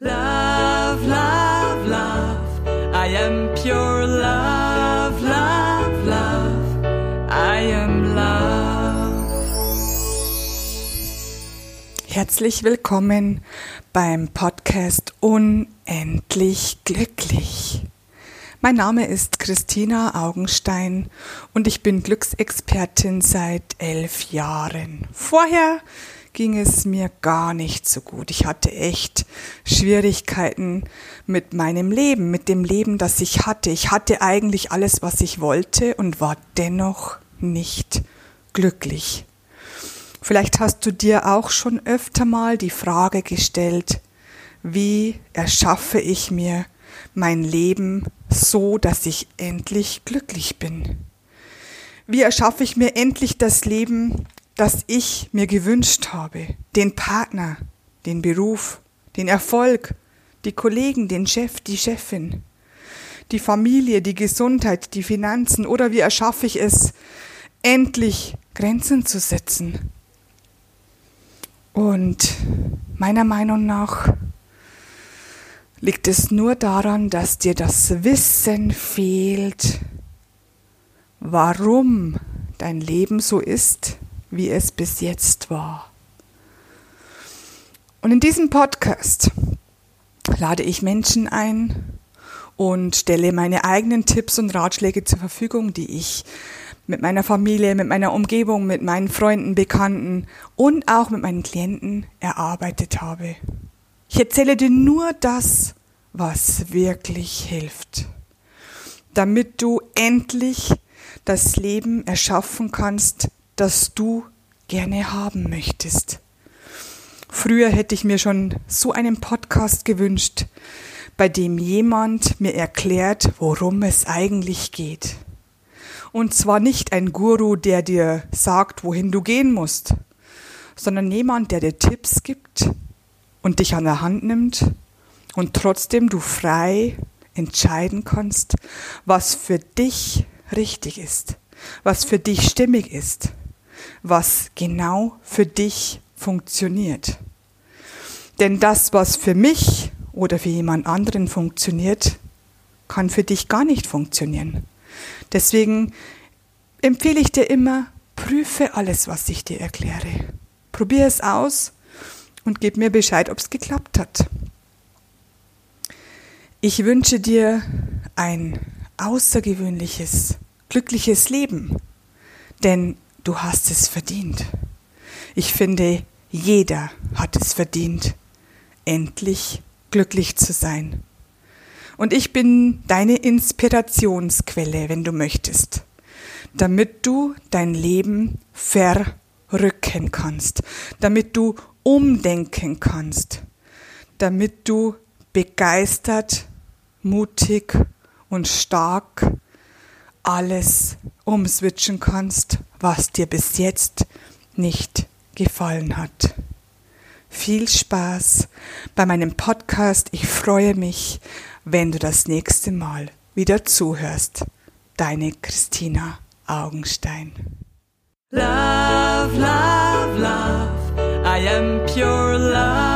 Love, love, love. I am pure love, love, love. I am love. Herzlich willkommen beim Podcast Unendlich Glücklich. Mein Name ist Christina Augenstein und ich bin Glücksexpertin seit elf Jahren. Vorher ging es mir gar nicht so gut. Ich hatte echt Schwierigkeiten mit meinem Leben, mit dem Leben, das ich hatte. Ich hatte eigentlich alles, was ich wollte und war dennoch nicht glücklich. Vielleicht hast du dir auch schon öfter mal die Frage gestellt, wie erschaffe ich mir mein Leben so, dass ich endlich glücklich bin? Wie erschaffe ich mir endlich das Leben, das ich mir gewünscht habe, den Partner, den Beruf, den Erfolg, die Kollegen, den Chef, die Chefin, die Familie, die Gesundheit, die Finanzen oder wie erschaffe ich es, endlich Grenzen zu setzen? Und meiner Meinung nach liegt es nur daran, dass dir das Wissen fehlt, warum dein Leben so ist, wie es bis jetzt war. Und in diesem Podcast lade ich Menschen ein und stelle meine eigenen Tipps und Ratschläge zur Verfügung, die ich mit meiner Familie, mit meiner Umgebung, mit meinen Freunden, Bekannten und auch mit meinen Klienten erarbeitet habe. Ich erzähle dir nur das, was wirklich hilft, damit du endlich das Leben erschaffen kannst, das du gerne haben möchtest. Früher hätte ich mir schon so einen Podcast gewünscht, bei dem jemand mir erklärt, worum es eigentlich geht. Und zwar nicht ein Guru, der dir sagt, wohin du gehen musst, sondern jemand, der dir Tipps gibt und dich an der Hand nimmt und trotzdem du frei entscheiden kannst, was für dich richtig ist, was für dich stimmig ist was genau für dich funktioniert. Denn das, was für mich oder für jemand anderen funktioniert, kann für dich gar nicht funktionieren. Deswegen empfehle ich dir immer, prüfe alles, was ich dir erkläre. Probier es aus und gib mir Bescheid, ob es geklappt hat. Ich wünsche dir ein außergewöhnliches, glückliches Leben, denn du hast es verdient. Ich finde, jeder hat es verdient, endlich glücklich zu sein. Und ich bin deine Inspirationsquelle, wenn du möchtest, damit du dein Leben verrücken kannst, damit du umdenken kannst, damit du begeistert, mutig und stark alles umswitchen kannst, was dir bis jetzt nicht gefallen hat. Viel Spaß bei meinem Podcast. Ich freue mich, wenn du das nächste Mal wieder zuhörst. Deine Christina Augenstein. Love, love, love. I am pure love.